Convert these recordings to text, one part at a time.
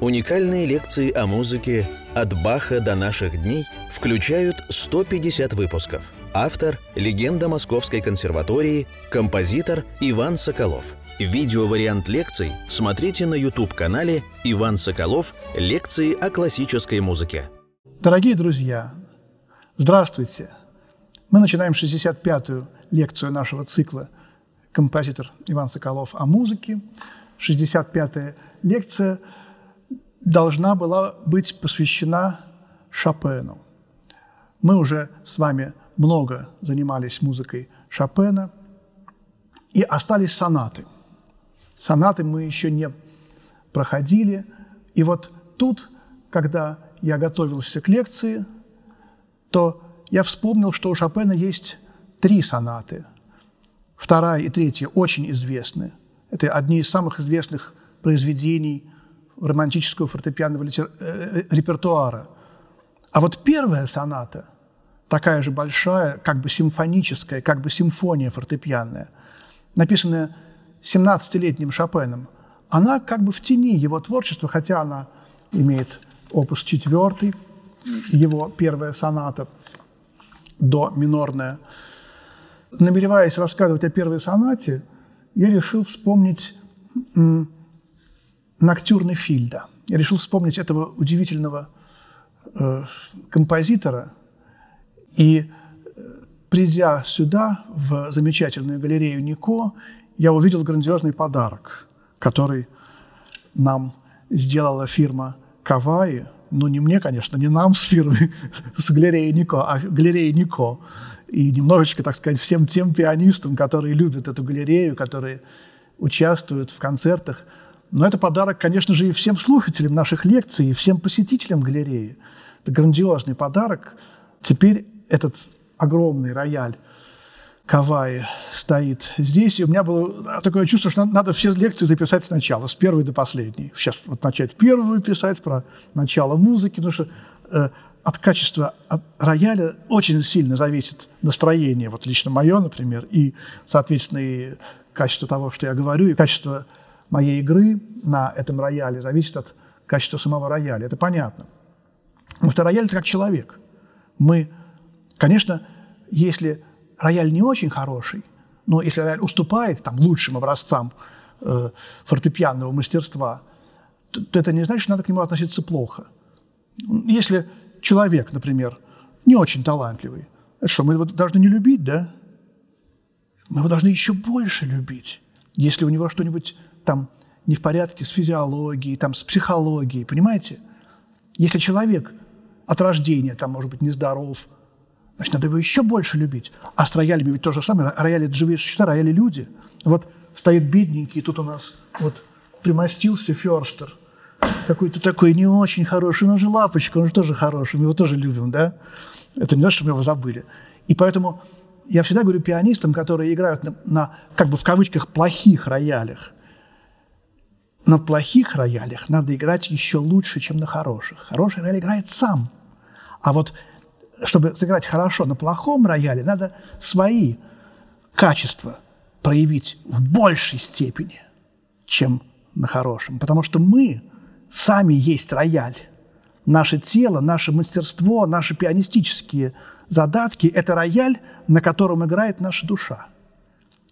Уникальные лекции о музыке «От Баха до наших дней» включают 150 выпусков. Автор – легенда Московской консерватории, композитор Иван Соколов. Видеовариант лекций смотрите на YouTube-канале «Иван Соколов. Лекции о классической музыке». Дорогие друзья, здравствуйте! Мы начинаем 65-ю лекцию нашего цикла «Композитор Иван Соколов о музыке». 65-я лекция – должна была быть посвящена Шопену. Мы уже с вами много занимались музыкой Шопена, и остались сонаты. Сонаты мы еще не проходили. И вот тут, когда я готовился к лекции, то я вспомнил, что у Шопена есть три сонаты. Вторая и третья очень известны. Это одни из самых известных произведений романтического фортепианного литер... Э, репертуара. А вот первая соната, такая же большая, как бы симфоническая, как бы симфония фортепианная, написанная 17-летним Шопеном, она как бы в тени его творчества, хотя она имеет опус четвертый, его первая соната, до минорная. Намереваясь рассказывать о первой сонате, я решил вспомнить Ноктюрны Фильда. Я решил вспомнить этого удивительного э, композитора. И, э, придя сюда, в замечательную галерею Нико, я увидел грандиозный подарок, который нам сделала фирма Каваи. Ну, не мне, конечно, не нам с фирмой, с галереей Нико, а галереей Нико. И немножечко, так сказать, всем тем пианистам, которые любят эту галерею, которые участвуют в концертах – но это подарок, конечно же, и всем слушателям наших лекций, и всем посетителям галереи. Это грандиозный подарок. Теперь этот огромный рояль Каваи стоит здесь, и у меня было такое чувство, что надо все лекции записать сначала, с первой до последней. Сейчас вот начать первую писать про начало музыки, потому что э, от качества от рояля очень сильно зависит настроение, вот лично мое, например, и, соответственно, и качество того, что я говорю, и качество моей игры на этом рояле зависит от качества самого рояля. Это понятно. Потому что рояль – это как человек. Мы, конечно, если рояль не очень хороший, но если рояль уступает там, лучшим образцам э, фортепианного мастерства, то, то это не значит, что надо к нему относиться плохо. Если человек, например, не очень талантливый, это что, мы его должны не любить, да? Мы его должны еще больше любить. Если у него что-нибудь там не в порядке с физиологией, там, с психологией, понимаете? Если человек от рождения, там, может быть, нездоров, значит, надо его еще больше любить. А с роялями ведь то же самое. Рояли – это живые существа, рояли – люди. Вот стоит бедненький, тут у нас вот примостился Ферстер, какой-то такой не очень хороший, но же лапочка, он же тоже хороший, мы его тоже любим, да? Это не то, что мы его забыли. И поэтому я всегда говорю пианистам, которые играют на, на как бы в кавычках, плохих роялях – на плохих роялях надо играть еще лучше, чем на хороших. Хороший рояль играет сам. А вот чтобы сыграть хорошо на плохом рояле, надо свои качества проявить в большей степени, чем на хорошем. Потому что мы сами есть рояль. Наше тело, наше мастерство, наши пианистические задатки – это рояль, на котором играет наша душа.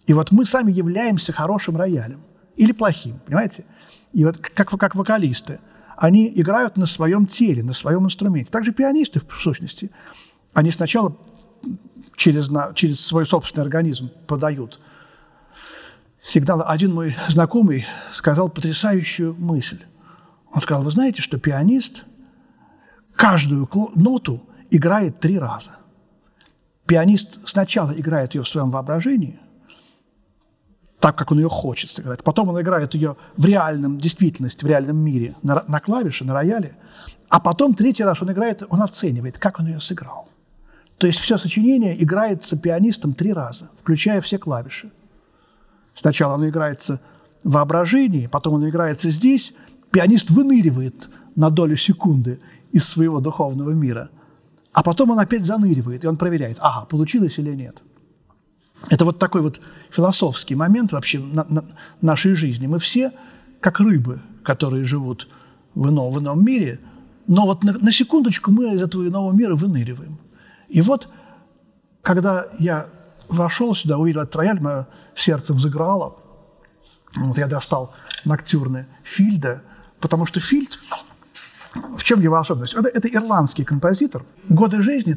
И вот мы сами являемся хорошим роялем или плохим, понимаете? И вот как, как вокалисты, они играют на своем теле, на своем инструменте. Также пианисты, в сущности, они сначала через, на, через свой собственный организм подают сигналы. Один мой знакомый сказал потрясающую мысль. Он сказал, вы знаете, что пианист каждую ноту играет три раза. Пианист сначала играет ее в своем воображении – так, как он ее хочет сыграть. Потом он играет ее в реальном, действительности, в реальном мире, на, на клавише, на рояле. А потом третий раз он играет, он оценивает, как он ее сыграл. То есть все сочинение играется пианистом три раза, включая все клавиши. Сначала оно играется в воображении, потом оно играется здесь. Пианист выныривает на долю секунды из своего духовного мира. А потом он опять заныривает, и он проверяет, ага, получилось или нет. Это вот такой вот философский момент вообще на, на нашей жизни. Мы все как рыбы, которые живут в ином, в ином мире, но вот на, на секундочку мы из этого иного мира выныриваем. И вот, когда я вошел сюда, увидел этот рояль, мое сердце взыграло. Вот я достал ноктюрны Фильда, потому что Фильд, в чем его особенность? Это, это ирландский композитор. Годы жизни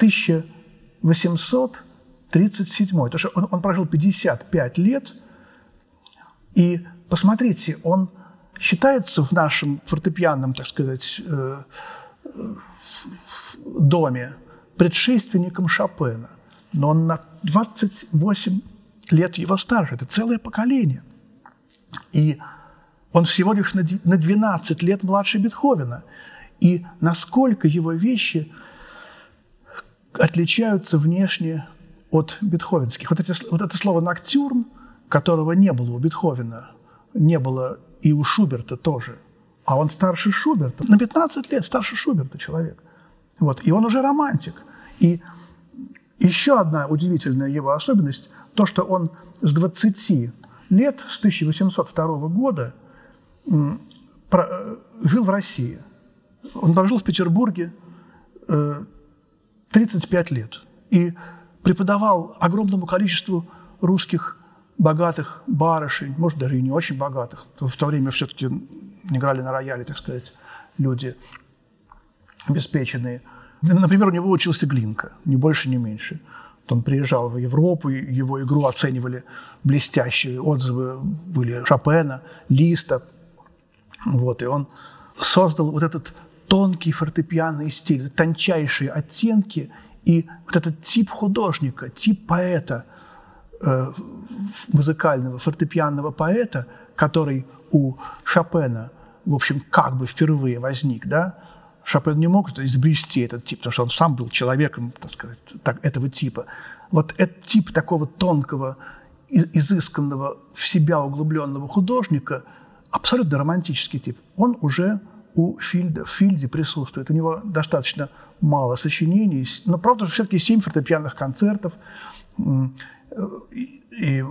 1782-1837. То, что он, он прожил 55 лет. И посмотрите, он считается в нашем фортепианном, так сказать, э, доме предшественником Шопена. Но он на 28 лет его старше. Это целое поколение. И он всего лишь на 12 лет младше Бетховена. И насколько его вещи отличаются внешне от бетховенских. Вот, эти, вот это слово «ноктюрн», которого не было у Бетховена, не было и у Шуберта тоже. А он старше Шуберта. На 15 лет старше Шуберта человек. Вот. И он уже романтик. И еще одна удивительная его особенность – то, что он с 20 лет, с 1802 года, э, жил в России. Он прожил в Петербурге 35 э, лет и преподавал огромному количеству русских богатых барышень, может, даже и не очень богатых. В то время все-таки играли на рояле, так сказать, люди обеспеченные. Например, у него учился Глинка, ни больше, ни меньше. Он приезжал в Европу, его игру оценивали блестящие отзывы были Шопена, Листа. Вот, и он создал вот этот тонкий фортепианный стиль, тончайшие оттенки и вот этот тип художника, тип поэта, э, музыкального фортепианного поэта, который у Шопена, в общем, как бы впервые возник, да, Шопен не мог изобрести этот тип, потому что он сам был человеком, так сказать, так, этого типа. Вот этот тип такого тонкого, изысканного, в себя углубленного художника, абсолютно романтический тип, он уже у Фильда, в Фильде присутствует. У него достаточно мало сочинений, но, правда, все-таки семь фортепианных концертов и, и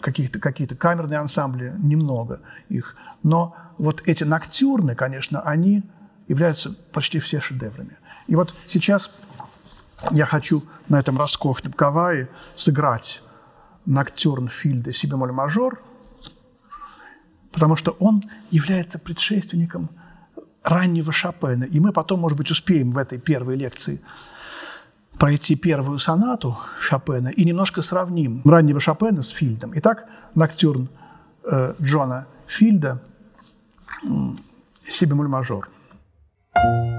какие-то какие камерные ансамбли, немного их. Но вот эти ноктюрны, конечно, они являются почти все шедеврами. И вот сейчас я хочу на этом роскошном кавае сыграть ноктюрн Фильда си бемоль мажор, потому что он является предшественником раннего Шопена. И мы потом, может быть, успеем в этой первой лекции пройти первую сонату Шопена и немножко сравним раннего Шопена с Фильдом. Итак, ноктюрн э, Джона Фильда «Си мажор». thank you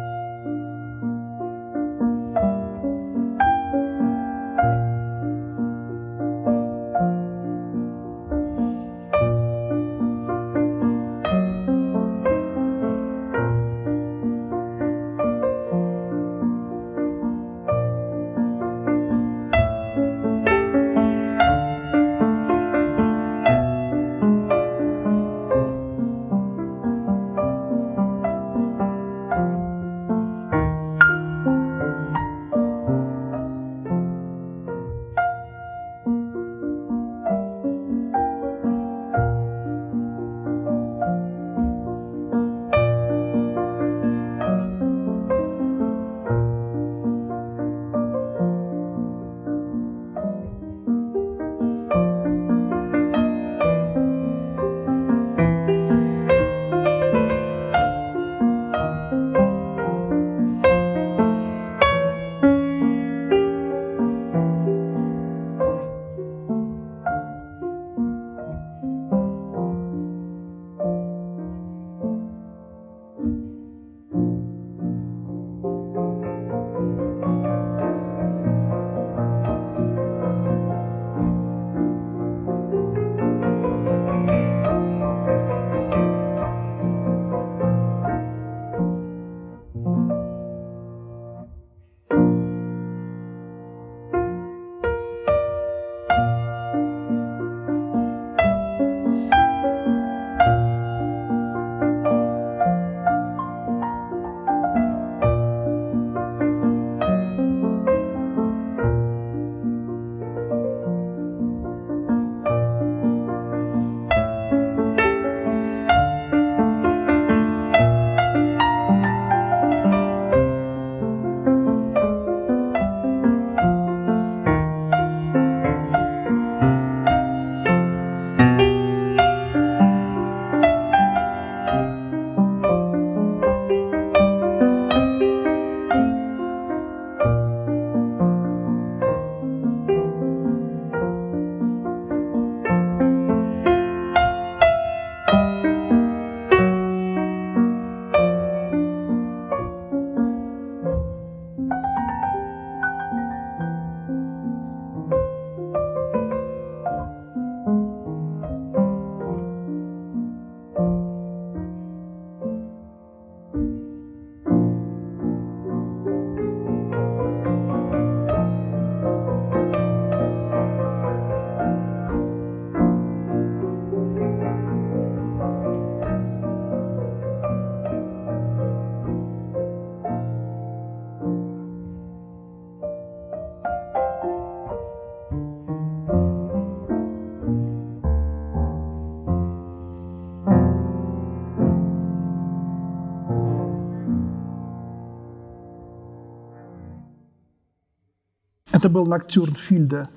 Это был ноктюрн Фильда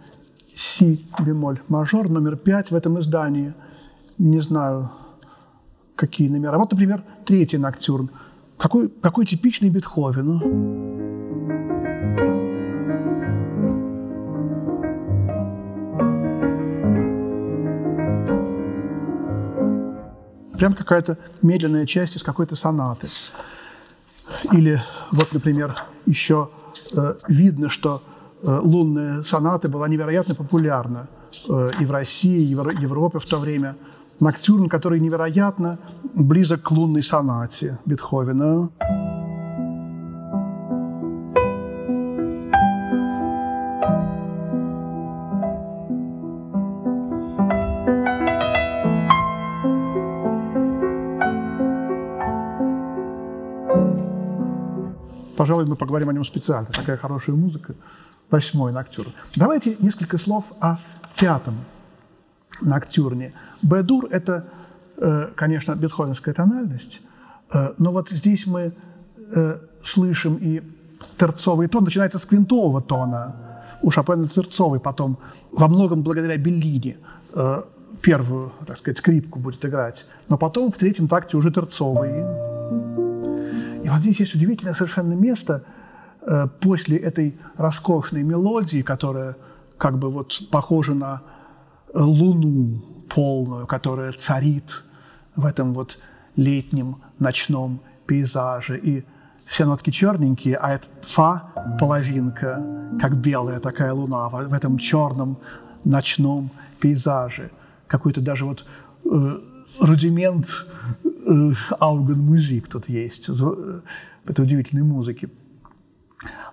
си бемоль мажор, номер пять в этом издании. Не знаю, какие номера. Вот, например, третий ноктюрн. Какой, какой типичный Бетховен. Прям какая-то медленная часть из какой-то сонаты. Или вот, например, еще э, видно, что лунная соната была невероятно популярна э, и в России, и в Европе в то время. Ноктюрн, который невероятно близок к лунной сонате Бетховена. Пожалуй, мы поговорим о нем специально. Такая хорошая музыка. Восьмой ноктюрн. Давайте несколько слов о пятом ноктюрне. Б-дур – это, э, конечно, бетховенская тональность, э, но вот здесь мы э, слышим и терцовый тон, начинается с квинтового тона. У Шопена терцовый потом, во многом благодаря Беллини, первую, так сказать, скрипку будет играть, но потом в третьем такте уже терцовый. И вот здесь есть удивительное совершенно место после этой роскошной мелодии, которая как бы вот похожа на э, луну полную, которая царит в этом вот летнем ночном пейзаже. И все нотки черненькие, а это фа половинка, как белая такая луна в этом черном ночном пейзаже. Какой-то даже вот э, рудимент Аугенмузик тут есть, это удивительной музыки.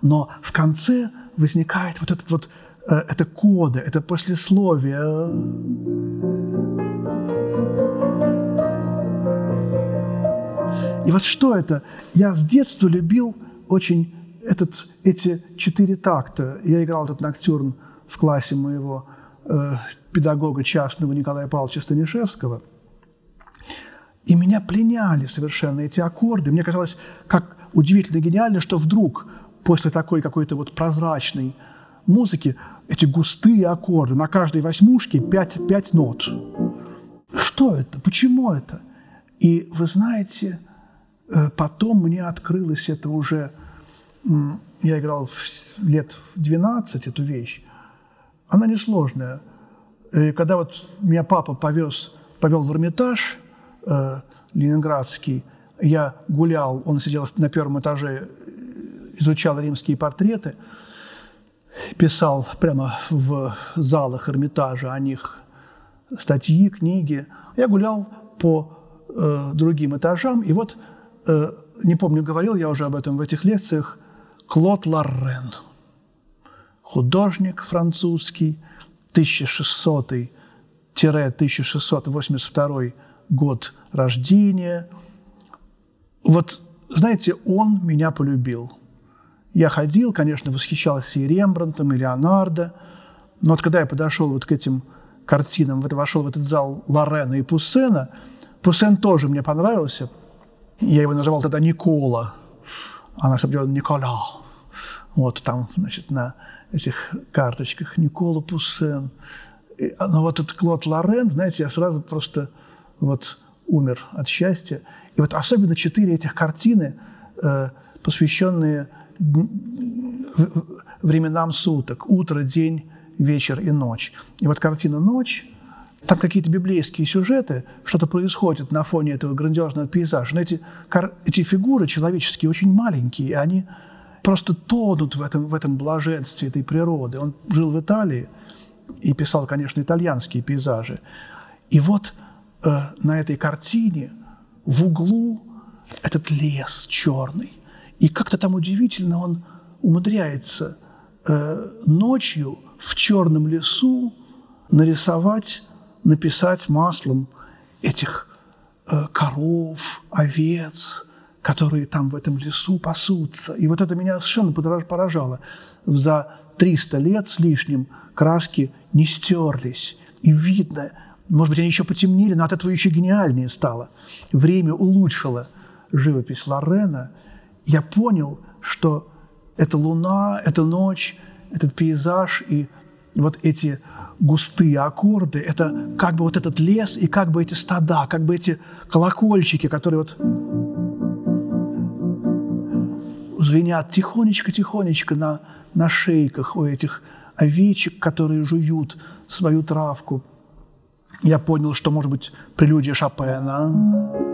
Но в конце возникает вот этот вот, э, это кода, это послесловие. И вот что это? Я с детства любил очень этот, эти четыре такта. Я играл этот ноктюрн в классе моего э, педагога частного Николая Павловича Станишевского – и меня пленяли совершенно эти аккорды. Мне казалось, как удивительно гениально, что вдруг после такой какой-то вот прозрачной музыки эти густые аккорды, на каждой восьмушке пять, пять нот. Что это? Почему это? И вы знаете, э, потом мне открылось это уже, я играл в лет в 12 эту вещь, она несложная. И когда вот меня папа повез, повел в Эрмитаж – э, ленинградский, я гулял, он сидел на первом этаже, изучал римские портреты, писал прямо в залах Эрмитажа о них статьи, книги. Я гулял по э, другим этажам, и вот, э, не помню, говорил я уже об этом в этих лекциях, Клод Лоррен, художник французский, 1600-1682 год рождения. Вот, знаете, он меня полюбил. Я ходил, конечно, восхищался и Рембрандтом, и Леонардо, но вот когда я подошел вот к этим картинам, вот вошел в этот зал Лорена и Пуссена, Пуссен тоже мне понравился. Я его называл тогда Никола, а наш определенно Никола. Вот там, значит, на этих карточках Никола Пуссен. Но вот этот Клод Лорен, знаете, я сразу просто вот умер от счастья. И вот особенно четыре этих картины, э, посвященные временам суток, утро, день, вечер и ночь. И вот картина «Ночь», там какие-то библейские сюжеты, что-то происходит на фоне этого грандиозного пейзажа. Но эти, эти фигуры человеческие очень маленькие, и они просто тонут в этом, в этом блаженстве этой природы. Он жил в Италии и писал, конечно, итальянские пейзажи. И вот Э, на этой картине в углу этот лес черный. И как-то там удивительно он умудряется э, ночью в черном лесу нарисовать, написать маслом этих э, коров, овец, которые там в этом лесу пасутся. И вот это меня совершенно поражало. За 300 лет с лишним краски не стерлись. И видно, может быть, они еще потемнели, но от этого еще гениальнее стало. Время улучшило живопись Лорена. Я понял, что эта луна, эта ночь, этот пейзаж и вот эти густые аккорды, это как бы вот этот лес и как бы эти стада, как бы эти колокольчики, которые вот звенят тихонечко-тихонечко на, на шейках у этих овечек, которые жуют свою травку. Я понял, что, может быть, прелюдия Шопена.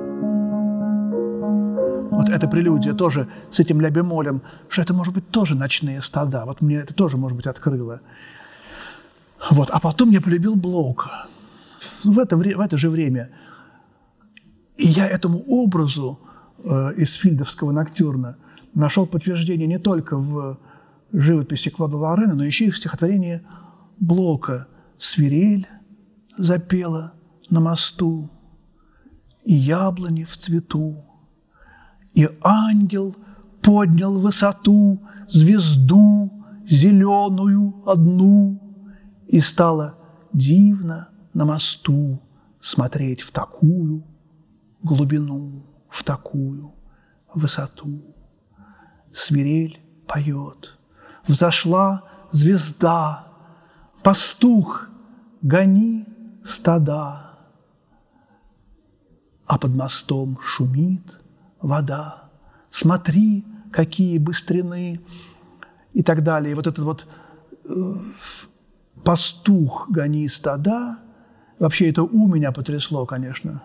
Вот эта прелюдия тоже с этим ля бемолем, что это, может быть, тоже ночные стада. Вот мне это тоже, может быть, открыло. Вот. А потом я полюбил Блока. В это, в это же время. И я этому образу э, из фильдовского ноктюрна нашел подтверждение не только в живописи Клода Лорена, но еще и в стихотворении Блока «Свирель запела на мосту, и яблони в цвету, и ангел поднял высоту звезду зеленую одну, и стало дивно на мосту смотреть в такую глубину, в такую высоту. Свирель поет, взошла звезда, пастух, гони стада, а под мостом шумит вода. Смотри, какие быстрины и так далее. И вот этот вот э, пастух, гони стада. Вообще это «у» меня потрясло, конечно,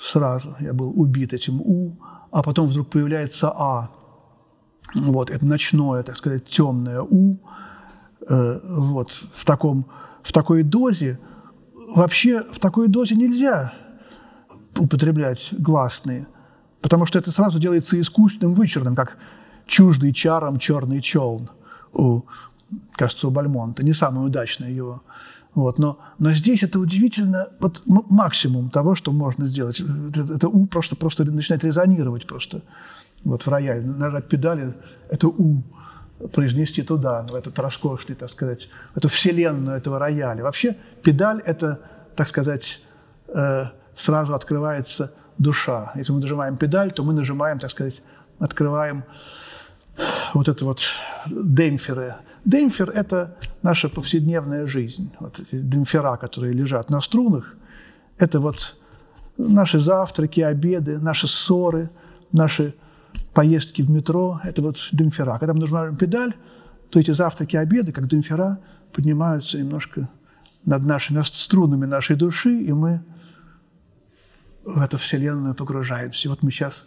сразу. Я был убит этим «у», а потом вдруг появляется «а». Вот, это ночное, так сказать, темное «у». Э, вот, в, таком, в такой дозе. Вообще в такой дозе нельзя употреблять гласные, потому что это сразу делается искусственным, вычурным, как чуждый чаром черный челн у кажется, у Бальмонта, не самое удачное его. Вот, но, но здесь это удивительно, вот максимум того, что можно сделать. Это, это У просто, просто начинает резонировать просто вот в рояле. Нажать педали, это У произнести туда, в этот роскошный, так сказать, эту вселенную этого рояля. Вообще педаль – это, так сказать, э, сразу открывается душа. Если мы нажимаем педаль, то мы нажимаем, так сказать, открываем вот это вот демпферы. Демпфер – это наша повседневная жизнь. Вот эти демпфера, которые лежат на струнах, это вот наши завтраки, обеды, наши ссоры, наши поездки в метро – это вот демпфера. Когда мы нажимаем педаль, то эти завтраки, обеды, как демпфера, поднимаются немножко над нашими над струнами нашей души, и мы в эту вселенную погружаемся. Вот мы сейчас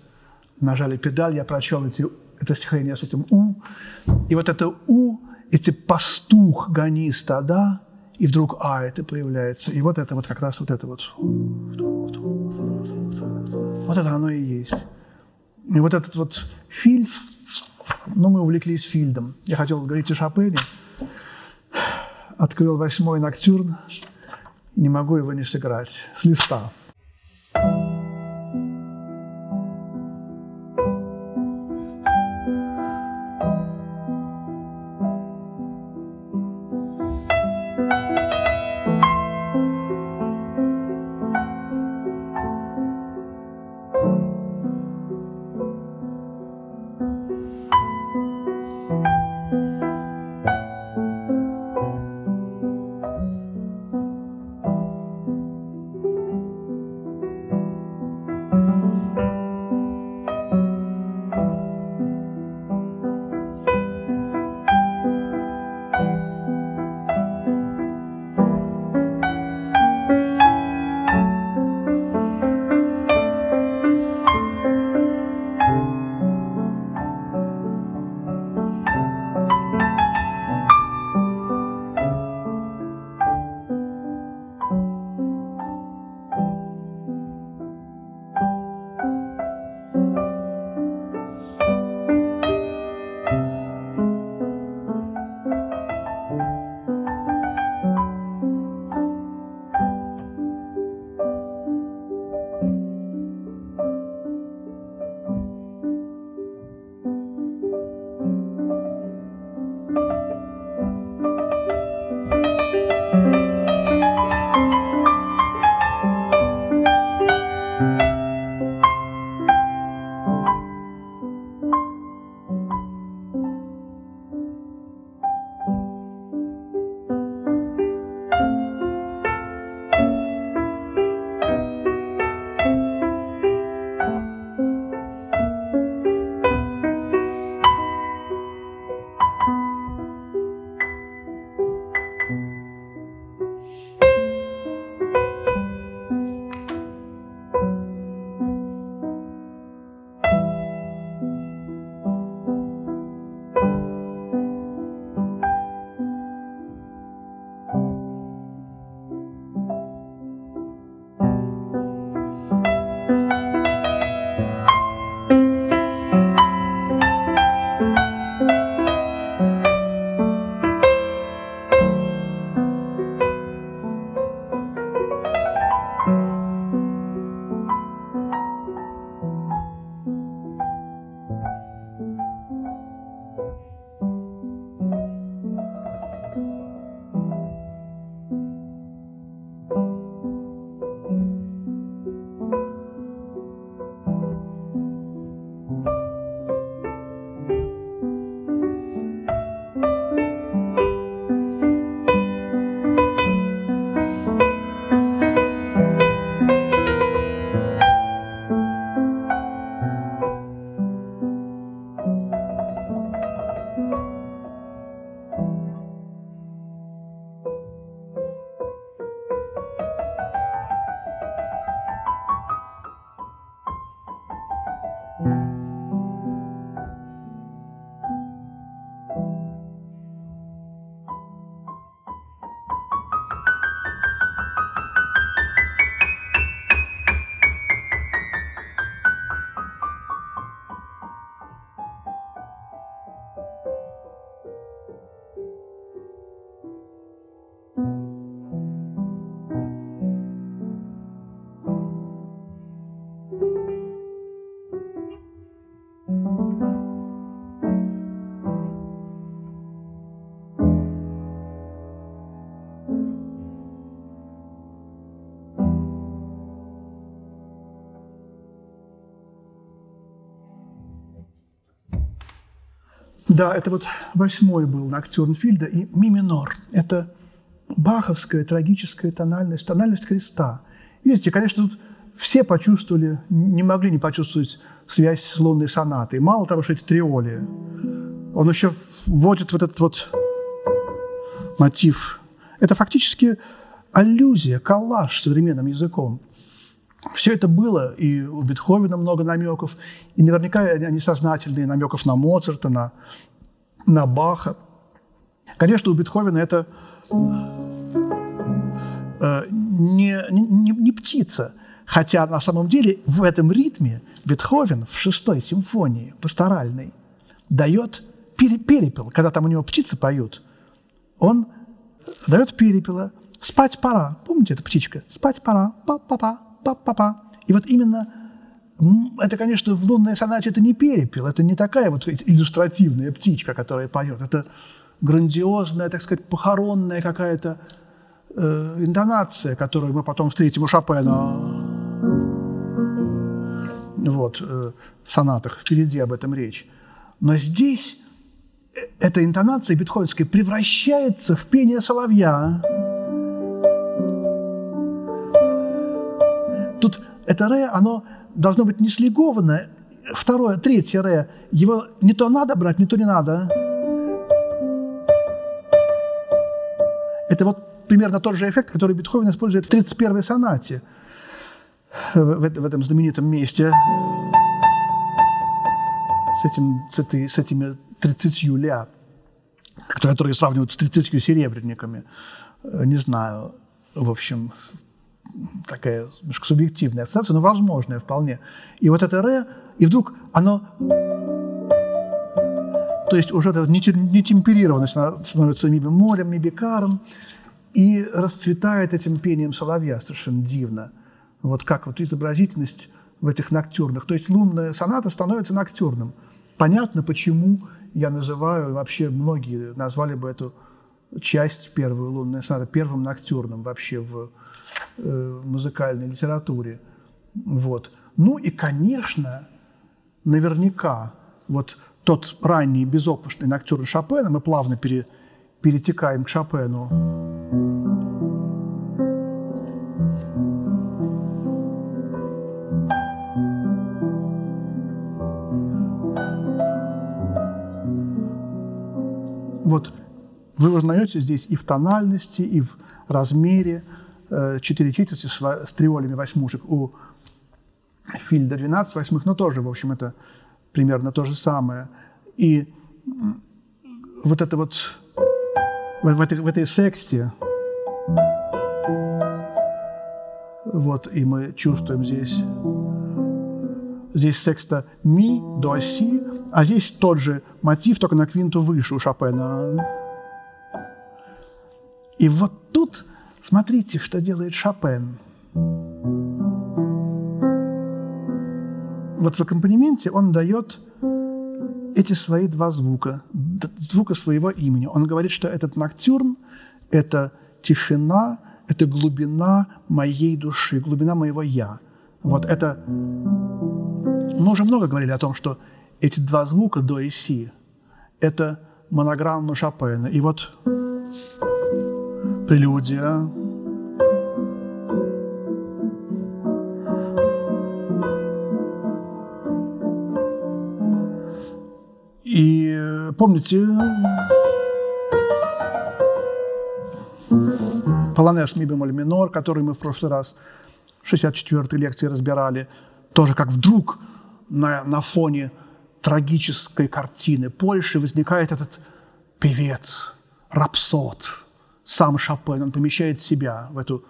нажали педаль, я прочел эти это стихотворение с этим «у». И вот это «у», эти «пастух, гони стада», и вдруг «а» это появляется. И вот это вот как раз вот это вот. Вот это оно и есть. И вот этот вот фильд, ну, мы увлеклись фильдом. Я хотел говорить о Шопене. Открыл восьмой ноктюрн, не могу его не сыграть. С листа. Да, это вот восьмой был ноктюрн Фильда и ми минор. Это баховская трагическая тональность, тональность креста. Видите, конечно, тут все почувствовали, не могли не почувствовать связь с лунной сонатой. Мало того, что эти триоли, он еще вводит вот этот вот мотив. Это фактически аллюзия, коллаж современным языком. Все это было, и у Бетховена много намеков, и наверняка они сознательные, намеков на Моцарта, на, на Баха. Конечно, у Бетховена это э, не, не, не птица, хотя на самом деле в этом ритме Бетховен в шестой симфонии пасторальной дает перепел, когда там у него птицы поют, он дает перепела, спать пора, помните эта птичка, спать пора, па-па-па, па-па-па. И вот именно это, конечно, в лунной сонате это не перепел, это не такая вот иллюстративная птичка, которая поет. Это грандиозная, так сказать, похоронная какая-то э, интонация, которую мы потом встретим у Шопена вот, э, в сонатах. Впереди об этом речь. Но здесь э, эта интонация бетховенская превращается в пение соловья. Это ре, оно должно быть не слегованное. Второе, третье ре, его не то надо брать, не то не надо. Это вот примерно тот же эффект, который Бетховен использует в 31-й сонате, в, в этом знаменитом месте с, этим, с, этой, с этими 30 ля, которые сравнивают с 30 серебряниками. Не знаю, в общем, такая субъективная ассоциация, но возможная вполне. И вот это «ре», и вдруг оно... То есть уже эта нетемперированность становится ми бемолем, ми бекаром, и расцветает этим пением соловья совершенно дивно. Вот как вот изобразительность в этих ноктюрных. То есть лунная соната становится ноктюрным. Понятно, почему я называю, вообще многие назвали бы эту часть первую лунную сонату первым ноктюрным вообще в э, музыкальной литературе. Вот. Ну и, конечно, наверняка вот тот ранний безопасный ноктюрн Шопена, мы плавно пере, перетекаем к Шопену. Вот вы узнаете здесь и в тональности, и в размере э, четыре четверти с, триолями восьмушек. У Фильда 12 восьмых, но тоже, в общем, это примерно то же самое. И вот это вот в, в, этой, в этой сексте, вот, и мы чувствуем здесь, здесь секста ми до си, а здесь тот же мотив, только на квинту выше у Шопена. И вот тут смотрите, что делает Шопен. Вот в аккомпанементе он дает эти свои два звука, звука своего имени. Он говорит, что этот ноктюрн – это тишина, это глубина моей души, глубина моего «я». Вот это... Мы уже много говорили о том, что эти два звука до и си – это монограмма Шопена. И вот прелюдия, И помните, полонез ми бемоль минор, который мы в прошлый раз в 64-й лекции разбирали, тоже как вдруг на, на фоне трагической картины Польши возникает этот певец, рапсод, сам Шопен, он помещает себя в эту,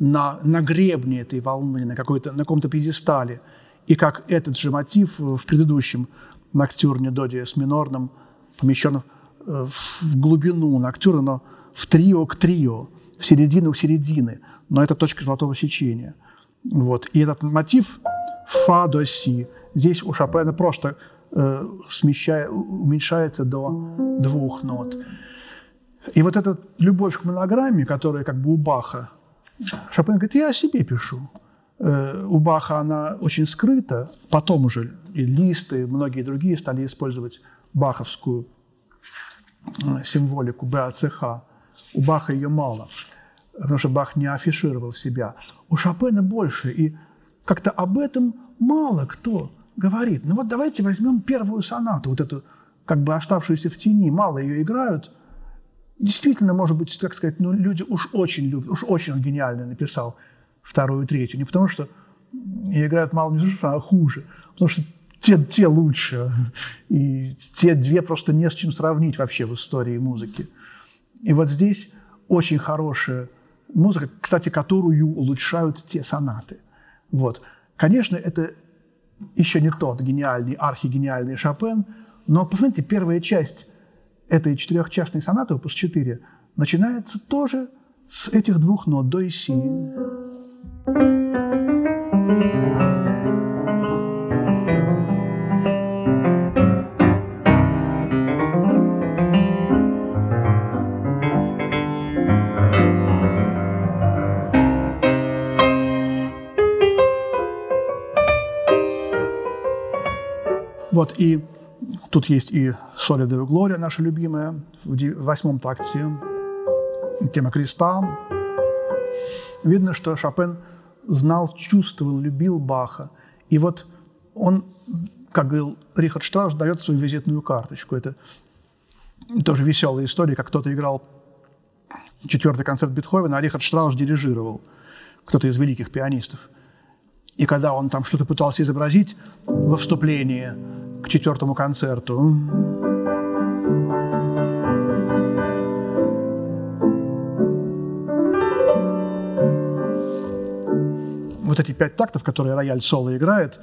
на, на гребне этой волны, на, какой-то, на каком-то пьедестале. И как этот же мотив в предыдущем ноктюрне до диез минорном помещен э, в глубину ноктюрна, но в трио к трио, в середину к середины. Но это точка золотого сечения. Вот. И этот мотив фа до си здесь у Шопена просто э, смещая, уменьшается до двух нот. И вот эта любовь к монограмме, которая как бы у Баха, Шопен говорит, я о себе пишу. Э, у Баха она очень скрыта. Потом уже и Лист, и многие другие стали использовать баховскую символику БАЦХ. У Баха ее мало, потому что Бах не афишировал себя. У Шопена больше, и как-то об этом мало кто говорит. Ну вот давайте возьмем первую сонату, вот эту как бы оставшуюся в тени, мало ее играют. Действительно, может быть, так сказать, ну, люди уж очень любят, уж очень он гениально написал вторую, третью. Не потому что играют мало, не а хуже, потому что те, те лучше. И те две просто не с чем сравнить вообще в истории музыки. И вот здесь очень хорошая музыка, кстати, которую улучшают те сонаты. Вот. Конечно, это еще не тот гениальный, архигениальный Шопен, но посмотрите, первая часть этой четырехчастной сонаты, опус 4, начинается тоже с этих двух нот, до и си. Вот, и тут есть и «Солидовая Глория», наша любимая, в восьмом такте, тема креста. Видно, что Шопен знал, чувствовал, любил Баха. И вот он, как говорил Рихард Штраус, дает свою визитную карточку. Это тоже веселая история, как кто-то играл четвертый концерт Бетховена, а Рихард Штраус дирижировал, кто-то из великих пианистов. И когда он там что-то пытался изобразить во вступлении – к четвертому концерту. Вот эти пять тактов, которые рояль соло играет,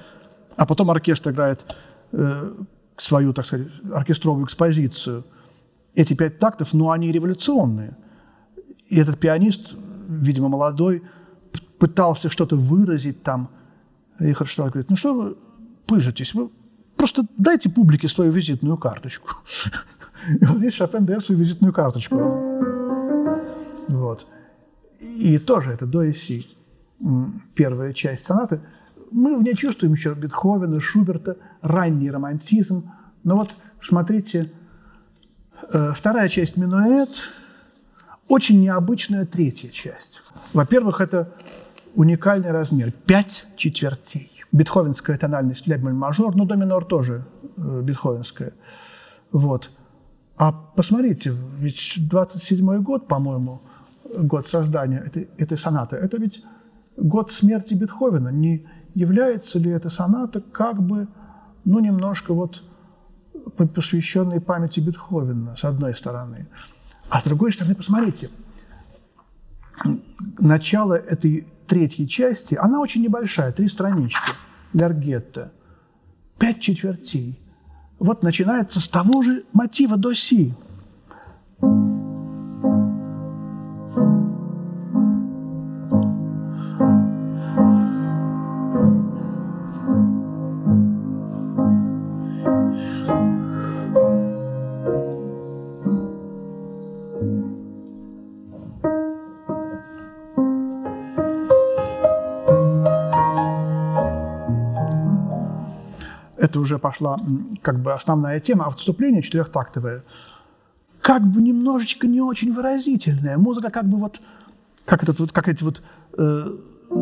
а потом оркестр играет э, свою, так сказать, оркестровую экспозицию. Эти пять тактов, ну, они революционные. И этот пианист, видимо, молодой, пытался что-то выразить там. И Харштадт говорит, ну что вы пыжитесь, вы Просто дайте публике свою визитную карточку. И вот здесь Шопен дает свою визитную карточку. Вот. И тоже это до и си. Первая часть сонаты. Мы в ней чувствуем еще Бетховена, Шуберта, ранний романтизм. Но вот смотрите, э, вторая часть минуэт, очень необычная третья часть. Во-первых, это уникальный размер – пять четвертей бетховенская тональность ля мажор, но до минор тоже э, бетховенская. Вот. А посмотрите, ведь 27-й год, по-моему, год создания этой, этой сонаты, это ведь год смерти Бетховена. Не является ли эта соната как бы, ну, немножко вот посвященной памяти Бетховена, с одной стороны. А с другой стороны, посмотрите, начало этой третьей части, она очень небольшая, три странички, Ляргетта, пять четвертей. Вот начинается с того же мотива до си. Это уже пошла как бы основная тема, а вступление четырехтактовое как бы немножечко не очень выразительное. Музыка как бы вот, как, этот, вот, как эти вот э,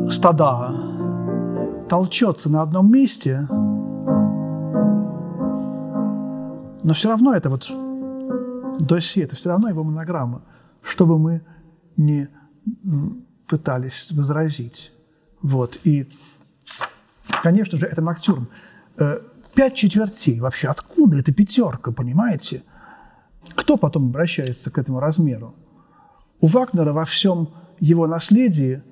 стада толчется на одном месте, но все равно это вот доси, это все равно его монограмма, чтобы мы не пытались возразить. Вот. И, конечно же, это ноктюрн. Пять четвертей вообще. Откуда эта пятерка, понимаете? Кто потом обращается к этому размеру? У Вагнера во всем его наследии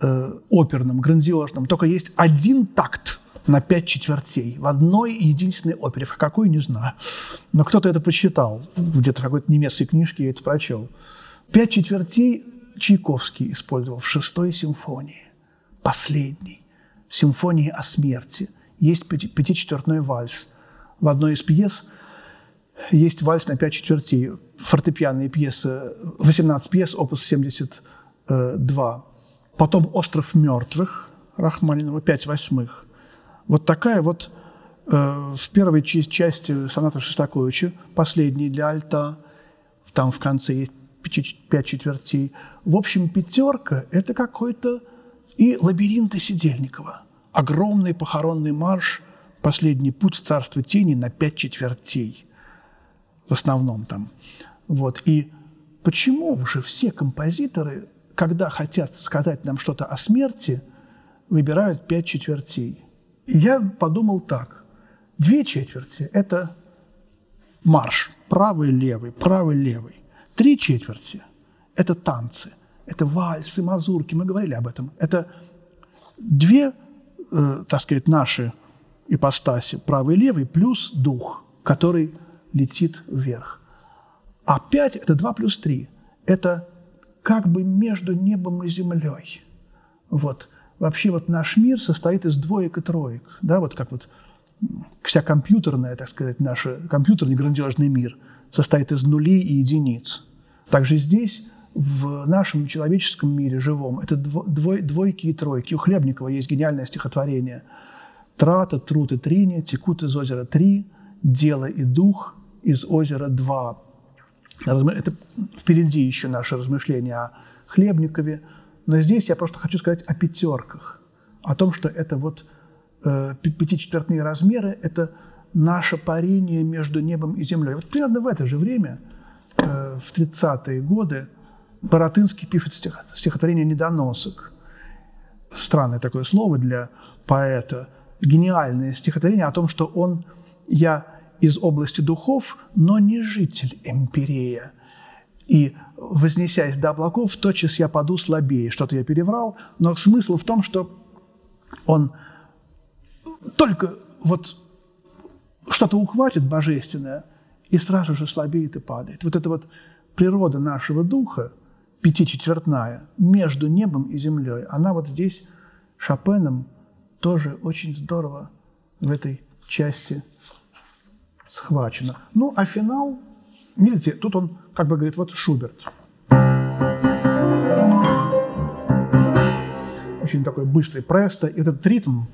э, оперном, грандиозном, только есть один такт на пять четвертей в одной единственной опере. В какой, не знаю. Но кто-то это посчитал. Где-то в какой-то немецкой книжке я это прочел. Пять четвертей Чайковский использовал в шестой симфонии. Последней. Симфонии о смерти – есть пятичетвертной вальс. В одной из пьес есть вальс на пять четвертей, фортепианные пьесы, 18 пьес, опус 72. Потом «Остров мертвых» Рахманинова, пять восьмых. Вот такая вот э, в первой части соната Шостаковича, последней для альта, там в конце есть пять четвертей. В общем, пятерка – это какой-то и лабиринты Сидельникова. Огромный похоронный марш «Последний путь в царство тени» на пять четвертей. В основном там. Вот. И почему же все композиторы, когда хотят сказать нам что-то о смерти, выбирают пять четвертей? я подумал так. Две четверти – это марш, правый-левый, правый-левый. Три четверти – это танцы, это вальсы, мазурки, мы говорили об этом. Это две, э, так сказать, наши ипостаси, правый и левый, плюс дух, который летит вверх. А пять – это два плюс три. Это как бы между небом и землей. Вот. Вообще вот наш мир состоит из двоек и троек. Да, вот как вот вся компьютерная, так сказать, наш компьютерный грандиозный мир состоит из нулей и единиц. Также здесь, в нашем человеческом мире живом, это двой, двойки и тройки. У Хлебникова есть гениальное стихотворение – Трата, труд и трини текут из озера три, дело и дух из озера два. Это впереди еще наше размышление о Хлебникове. Но здесь я просто хочу сказать о пятерках, о том, что это вот э, пятичетвертные размеры – это наше парение между небом и землей. Вот примерно в это же время, э, в 30-е годы, Боротынский пишет стих, стихотворение «Недоносок». Странное такое слово для поэта – гениальное стихотворение о том, что он, я из области духов, но не житель Эмпирея. И, вознесясь до облаков, тотчас я паду слабее. Что-то я переврал, но смысл в том, что он только вот что-то ухватит божественное, и сразу же слабеет и падает. Вот эта вот природа нашего духа, пятичетвертная, между небом и землей, она вот здесь Шопеном тоже очень здорово в этой части схвачено. Ну, а финал, видите, тут он как бы говорит, вот Шуберт. Очень такой быстрый престо. И этот ритм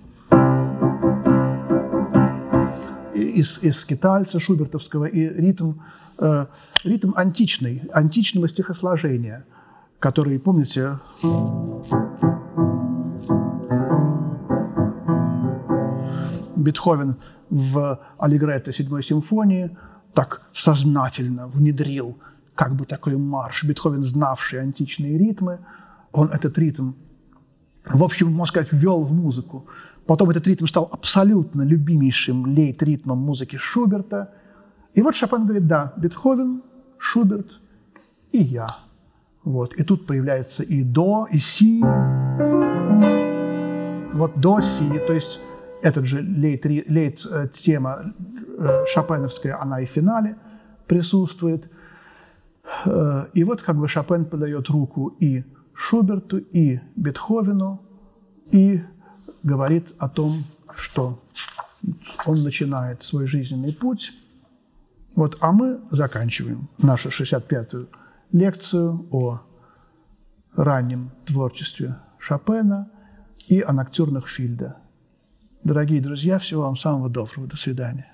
из, из скитальца шубертовского и ритм, э, ритм античный, античного стихосложения, который, помните, Бетховен в аллегретто седьмой симфонии так сознательно внедрил как бы такой марш. Бетховен, знавший античные ритмы, он этот ритм, в общем, можно сказать, ввел в музыку. Потом этот ритм стал абсолютно любимейшим лейт-ритмом музыки Шуберта. И вот Шопен говорит, да, Бетховен, Шуберт и я. Вот. И тут появляется и до, и си. Вот до, си. То есть этот же лейт-тема э, шопеновская, она и в финале присутствует. Э, и вот как бы Шопен подает руку и Шуберту, и Бетховену, и говорит о том, что он начинает свой жизненный путь. Вот, а мы заканчиваем нашу 65-ю лекцию о раннем творчестве Шопена и о ноктюрнах Фильда. Дорогие друзья, всего вам самого доброго. До свидания.